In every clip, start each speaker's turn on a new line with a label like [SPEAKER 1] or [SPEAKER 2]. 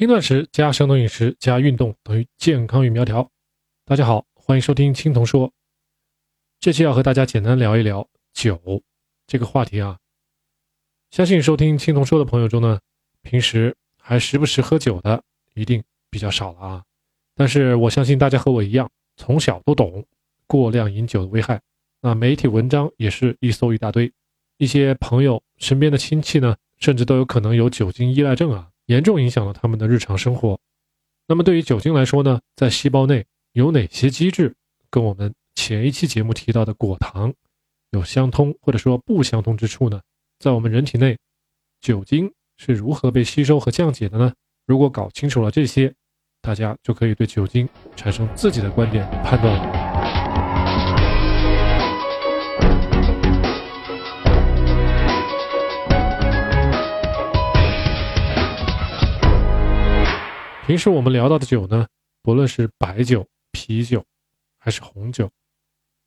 [SPEAKER 1] 轻断食加生酮饮食加运动等于健康与苗条。大家好，欢迎收听青铜说。这期要和大家简单聊一聊酒这个话题啊。相信收听青铜说的朋友中呢，平时还时不时喝酒的一定比较少了啊。但是我相信大家和我一样，从小都懂过量饮酒的危害。那媒体文章也是一搜一大堆，一些朋友身边的亲戚呢，甚至都有可能有酒精依赖症啊。严重影响了他们的日常生活。那么，对于酒精来说呢，在细胞内有哪些机制跟我们前一期节目提到的果糖有相通或者说不相通之处呢？在我们人体内，酒精是如何被吸收和降解的呢？如果搞清楚了这些，大家就可以对酒精产生自己的观点判断了。平时我们聊到的酒呢，不论是白酒、啤酒，还是红酒，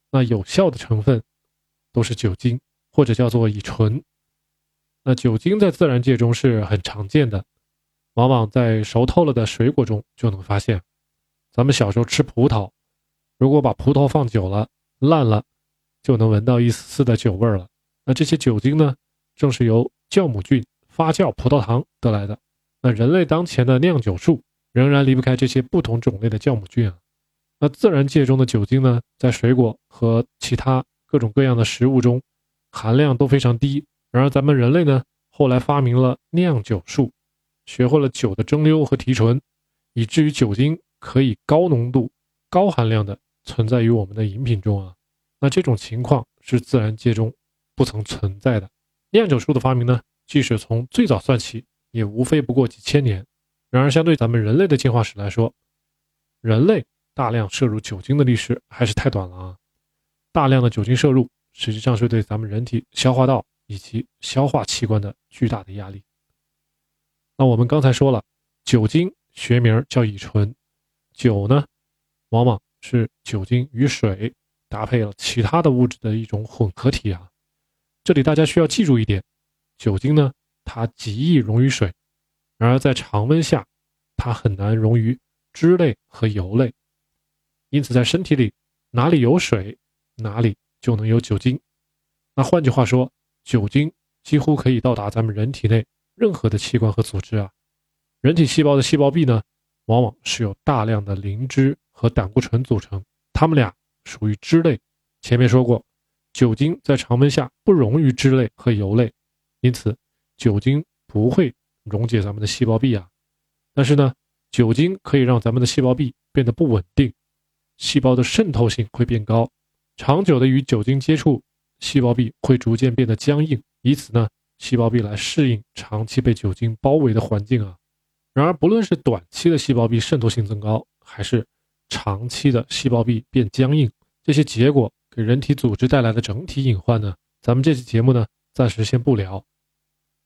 [SPEAKER 1] 那有效的成分都是酒精，或者叫做乙醇。那酒精在自然界中是很常见的，往往在熟透了的水果中就能发现。咱们小时候吃葡萄，如果把葡萄放久了烂了，就能闻到一丝丝的酒味了。那这些酒精呢，正是由酵母菌发酵葡萄糖得来的。那人类当前的酿酒术。仍然离不开这些不同种类的酵母菌啊。那自然界中的酒精呢，在水果和其他各种各样的食物中含量都非常低。然而咱们人类呢，后来发明了酿酒术，学会了酒的蒸馏和提纯，以至于酒精可以高浓度、高含量的存在于我们的饮品中啊。那这种情况是自然界中不曾存在的。酿酒术的发明呢，即使从最早算起，也无非不过几千年。然而，相对咱们人类的进化史来说，人类大量摄入酒精的历史还是太短了啊！大量的酒精摄入实际上是对咱们人体消化道以及消化器官的巨大的压力。那我们刚才说了，酒精学名叫乙醇，酒呢，往往是酒精与水搭配了其他的物质的一种混合体啊。这里大家需要记住一点，酒精呢，它极易溶于水。然而，在常温下，它很难溶于脂类和油类，因此在身体里哪里有水，哪里就能有酒精。那换句话说，酒精几乎可以到达咱们人体内任何的器官和组织啊。人体细胞的细胞壁呢，往往是由大量的磷脂和胆固醇组成，它们俩属于脂类。前面说过，酒精在常温下不溶于脂类和油类，因此酒精不会。溶解咱们的细胞壁啊，但是呢，酒精可以让咱们的细胞壁变得不稳定，细胞的渗透性会变高，长久的与酒精接触，细胞壁会逐渐变得僵硬，以此呢，细胞壁来适应长期被酒精包围的环境啊。然而，不论是短期的细胞壁渗透性增高，还是长期的细胞壁变僵硬，这些结果给人体组织带来的整体隐患呢，咱们这期节目呢，暂时先不聊。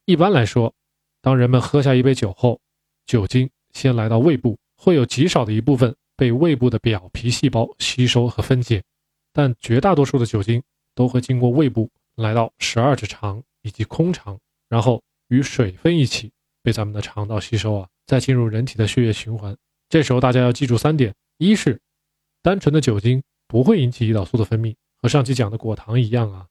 [SPEAKER 1] 一般来说。当人们喝下一杯酒后，酒精先来到胃部，会有极少的一部分被胃部的表皮细胞吸收和分解，但绝大多数的酒精都会经过胃部来到十二指肠以及空肠，然后与水分一起被咱们的肠道吸收啊，再进入人体的血液循环。这时候大家要记住三点：一是单纯的酒精不会引起胰岛素的分泌，和上期讲的果糖一样啊，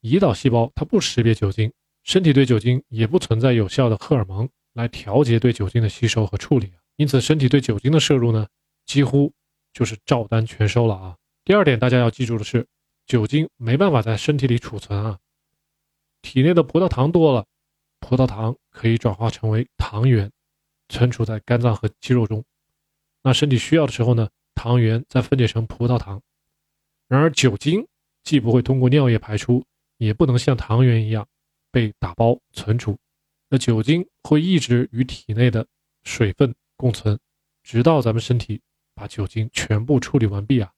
[SPEAKER 1] 胰岛细胞它不识别酒精。身体对酒精也不存在有效的荷尔蒙来调节对酒精的吸收和处理因此身体对酒精的摄入呢，几乎就是照单全收了啊。第二点，大家要记住的是，酒精没办法在身体里储存啊，体内的葡萄糖多了，葡萄糖可以转化成为糖原，存储在肝脏和肌肉中，那身体需要的时候呢，糖原再分解成葡萄糖。然而酒精既不会通过尿液排出，也不能像糖原一样。被打包存储，那酒精会一直与体内的水分共存，直到咱们身体把酒精全部处理完毕啊。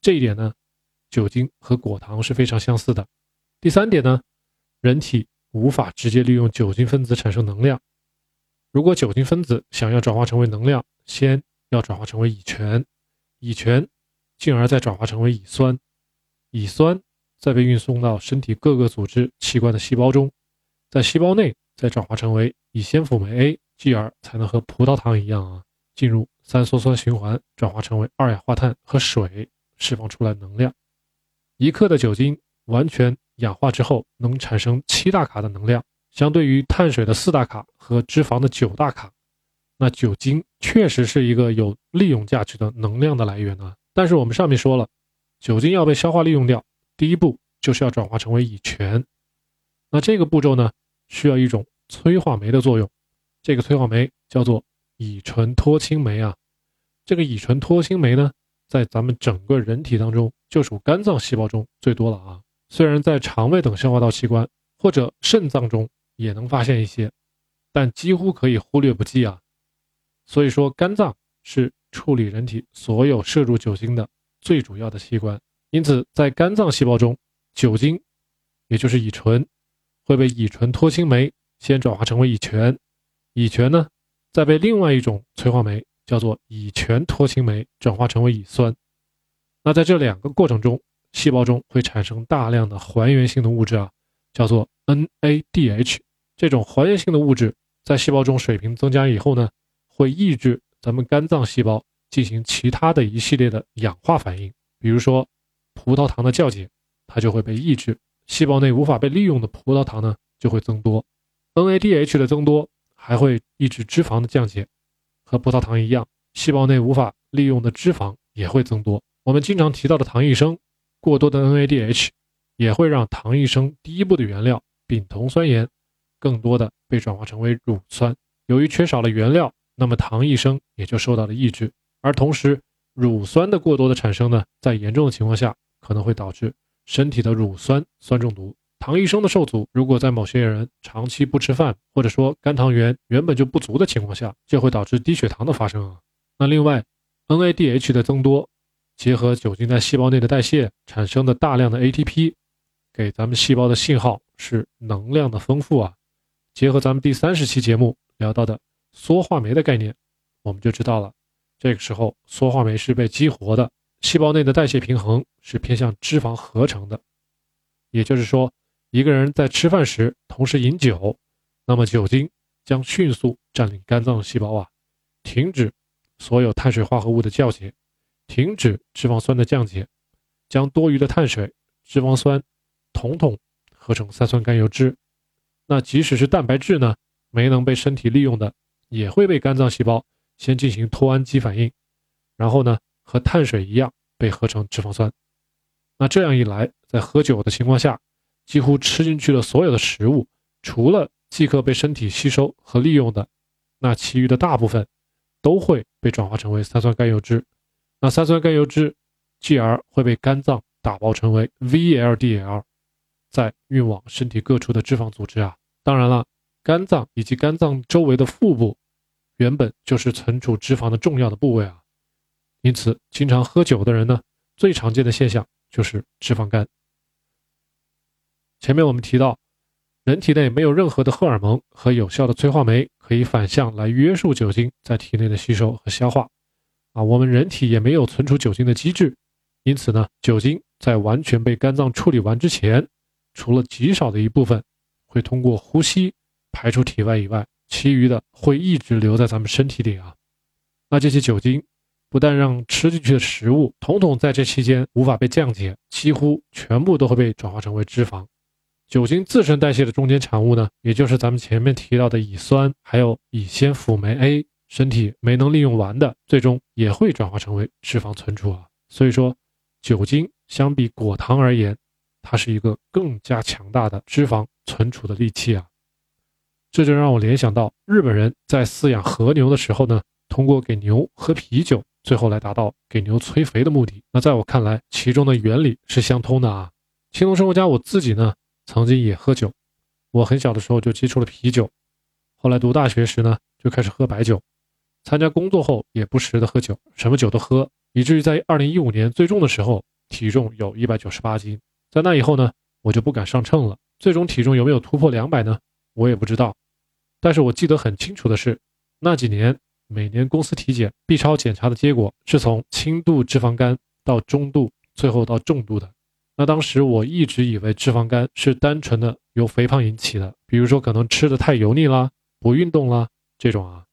[SPEAKER 1] 这一点呢，酒精和果糖是非常相似的。第三点呢，人体无法直接利用酒精分子产生能量。如果酒精分子想要转化成为能量，先要转化成为乙醛，乙醛进而再转化成为乙酸，乙酸。再被运送到身体各个组织器官的细胞中，在细胞内再转化成为乙酰辅酶 A 继而才能和葡萄糖一样啊，进入三羧酸循环，转化成为二氧化碳和水，释放出来能量。一克的酒精完全氧化之后，能产生七大卡的能量，相对于碳水的四大卡和脂肪的九大卡，那酒精确实是一个有利用价值的能量的来源啊。但是我们上面说了，酒精要被消化利用掉，第一步就是要转化成为乙醛。那这个步骤呢，需要一种催化酶的作用，这个催化酶叫做乙醇脱氢酶啊。这个乙醇脱氢酶呢，在咱们整个人体当中，就属肝脏细胞中最多了啊。虽然在肠胃等消化道器官或者肾脏中也能发现一些，但几乎可以忽略不计啊。所以说，肝脏是处理人体所有摄入酒精的最主要的器官。因此，在肝脏细胞中，酒精也就是乙醇。会被乙醇脱氢酶先转化成为乙醛，乙醛呢，再被另外一种催化酶叫做乙醛脱氢酶转化成为乙酸。那在这两个过程中，细胞中会产生大量的还原性的物质啊，叫做 NADH。这种还原性的物质在细胞中水平增加以后呢，会抑制咱们肝脏细胞进行其他的一系列的氧化反应，比如说葡萄糖的酵解，它就会被抑制。细胞内无法被利用的葡萄糖呢，就会增多；NADH 的增多还会抑制脂肪的降解，和葡萄糖一样，细胞内无法利用的脂肪也会增多。我们经常提到的糖异生，过多的 NADH 也会让糖异生第一步的原料丙酮酸盐更多的被转化成为乳酸。由于缺少了原料，那么糖异生也就受到了抑制。而同时，乳酸的过多的产生呢，在严重的情况下可能会导致。身体的乳酸酸中毒，糖医生的受阻，如果在某些人长期不吃饭，或者说肝糖原原本就不足的情况下，就会导致低血糖的发生啊。那另外，NADH 的增多，结合酒精在细胞内的代谢产生的大量的 ATP，给咱们细胞的信号是能量的丰富啊。结合咱们第三十期节目聊到的缩化酶的概念，我们就知道了，这个时候缩化酶是被激活的。细胞内的代谢平衡是偏向脂肪合成的，也就是说，一个人在吃饭时同时饮酒，那么酒精将迅速占领肝脏细胞啊，停止所有碳水化合物的降解，停止脂肪酸的降解，将多余的碳水、脂肪酸统统合成三酸甘油脂。那即使是蛋白质呢，没能被身体利用的，也会被肝脏细胞先进行脱氨基反应，然后呢？和碳水一样被合成脂肪酸，那这样一来，在喝酒的情况下，几乎吃进去的所有的食物，除了即刻被身体吸收和利用的，那其余的大部分都会被转化成为三酸甘油脂。那三酸甘油脂继而会被肝脏打包成为 VLDL，再运往身体各处的脂肪组织啊。当然了，肝脏以及肝脏周围的腹部，原本就是存储脂肪的重要的部位啊。因此，经常喝酒的人呢，最常见的现象就是脂肪肝。前面我们提到，人体内没有任何的荷尔蒙和有效的催化酶可以反向来约束酒精在体内的吸收和消化，啊，我们人体也没有存储酒精的机制。因此呢，酒精在完全被肝脏处理完之前，除了极少的一部分会通过呼吸排出体外以外，其余的会一直留在咱们身体里啊。那这些酒精。不但让吃进去的食物统统在这期间无法被降解，几乎全部都会被转化成为脂肪。酒精自身代谢的中间产物呢，也就是咱们前面提到的乙酸，还有乙酰辅酶 A，身体没能利用完的，最终也会转化成为脂肪存储啊。所以说，酒精相比果糖而言，它是一个更加强大的脂肪存储的利器啊。这就让我联想到日本人在饲养和牛的时候呢，通过给牛喝啤酒。最后来达到给牛催肥的目的。那在我看来，其中的原理是相通的啊。青铜生活家我自己呢，曾经也喝酒。我很小的时候就接触了啤酒，后来读大学时呢，就开始喝白酒。参加工作后也不时的喝酒，什么酒都喝，以至于在二零一五年最重的时候，体重有一百九十八斤。在那以后呢，我就不敢上秤了。最终体重有没有突破两百呢？我也不知道。但是我记得很清楚的是，那几年。每年公司体检 B 超检查的结果是从轻度脂肪肝到中度，最后到重度的。那当时我一直以为脂肪肝是单纯的由肥胖引起的，比如说可能吃的太油腻啦、不运动啦、这种啊。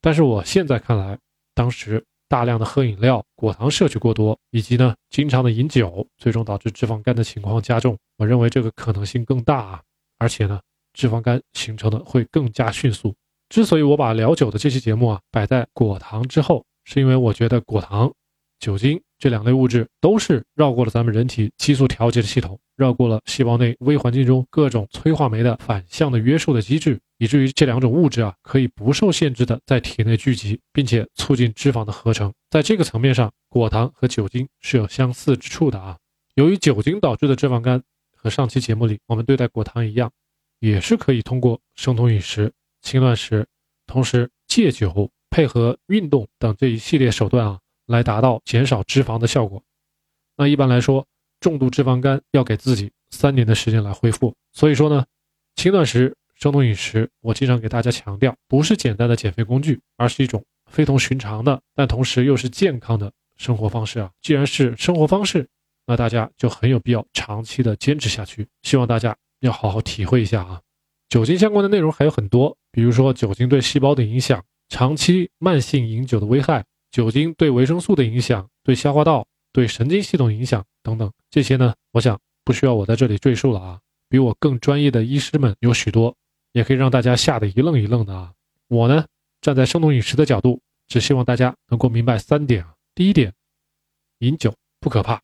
[SPEAKER 1] 但是我现在看来，当时大量的喝饮料、果糖摄取过多，以及呢经常的饮酒，最终导致脂肪肝的情况加重。我认为这个可能性更大啊，而且呢，脂肪肝形成的会更加迅速。之所以我把聊酒的这期节目啊摆在果糖之后，是因为我觉得果糖、酒精这两类物质都是绕过了咱们人体激素调节的系统，绕过了细胞内微环境中各种催化酶的反向的约束的机制。以至于这两种物质啊，可以不受限制的在体内聚集，并且促进脂肪的合成。在这个层面上，果糖和酒精是有相似之处的啊。由于酒精导致的脂肪肝，和上期节目里我们对待果糖一样，也是可以通过生酮饮食、轻断食，同时戒酒、配合运动等这一系列手段啊，来达到减少脂肪的效果。那一般来说，重度脂肪肝要给自己三年的时间来恢复。所以说呢，轻断食。生酮饮食，我经常给大家强调，不是简单的减肥工具，而是一种非同寻常的，但同时又是健康的生活方式啊！既然是生活方式，那大家就很有必要长期的坚持下去。希望大家要好好体会一下啊！酒精相关的内容还有很多，比如说酒精对细胞的影响、长期慢性饮酒的危害、酒精对维生素的影响、对消化道、对神经系统影响等等。这些呢，我想不需要我在这里赘述了啊！比我更专业的医师们有许多。也可以让大家吓得一愣一愣的啊！我呢，站在生酮饮食的角度，只希望大家能够明白三点啊。第一点，饮酒不可怕，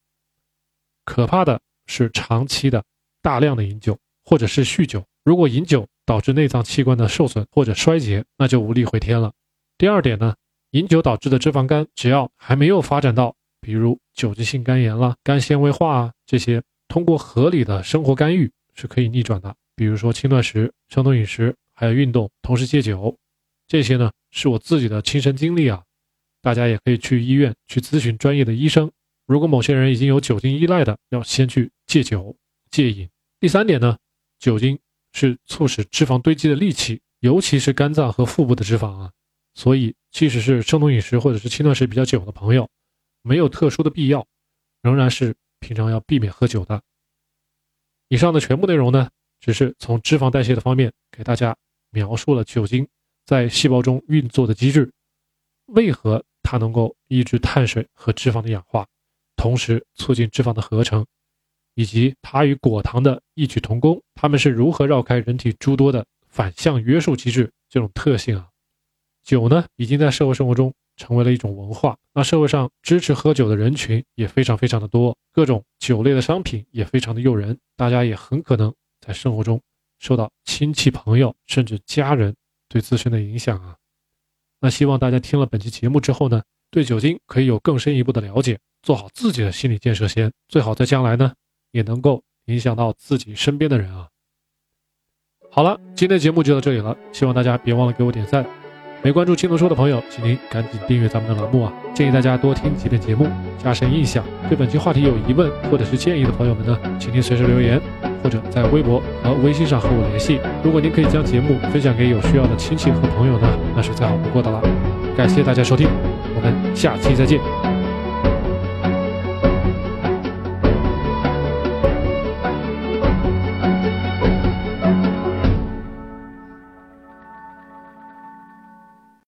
[SPEAKER 1] 可怕的是长期的大量的饮酒或者是酗酒。如果饮酒导致内脏器官的受损或者衰竭，那就无力回天了。第二点呢，饮酒导致的脂肪肝，只要还没有发展到比如酒精性肝炎啦、肝纤维化啊这些，通过合理的生活干预是可以逆转的。比如说轻断食、生酮饮食，还有运动，同时戒酒，这些呢是我自己的亲身经历啊。大家也可以去医院去咨询专业的医生。如果某些人已经有酒精依赖的，要先去戒酒戒瘾。第三点呢，酒精是促使脂肪堆积的利器，尤其是肝脏和腹部的脂肪啊。所以，即使是生酮饮食或者是轻断食比较久的朋友，没有特殊的必要，仍然是平常要避免喝酒的。以上的全部内容呢？只是从脂肪代谢的方面给大家描述了酒精在细胞中运作的机制，为何它能够抑制碳水和脂肪的氧化，同时促进脂肪的合成，以及它与果糖的异曲同工，它们是如何绕开人体诸多的反向约束机制这种特性啊？酒呢，已经在社会生活中成为了一种文化，那社会上支持喝酒的人群也非常非常的多，各种酒类的商品也非常的诱人，大家也很可能。在生活中受到亲戚朋友甚至家人对自身的影响啊，那希望大家听了本期节目之后呢，对酒精可以有更深一步的了解，做好自己的心理建设先，最好在将来呢也能够影响到自己身边的人啊。好了，今天的节目就到这里了，希望大家别忘了给我点赞。没关注青龙说的朋友，请您赶紧订阅咱们的栏目啊！建议大家多听几遍节目，加深印象。对本期话题有疑问或者是建议的朋友们呢，请您随时留言，或者在微博和微信上和我联系。如果您可以将节目分享给有需要的亲戚和朋友呢，那是再好不过的了。感谢大家收听，我们下期再见。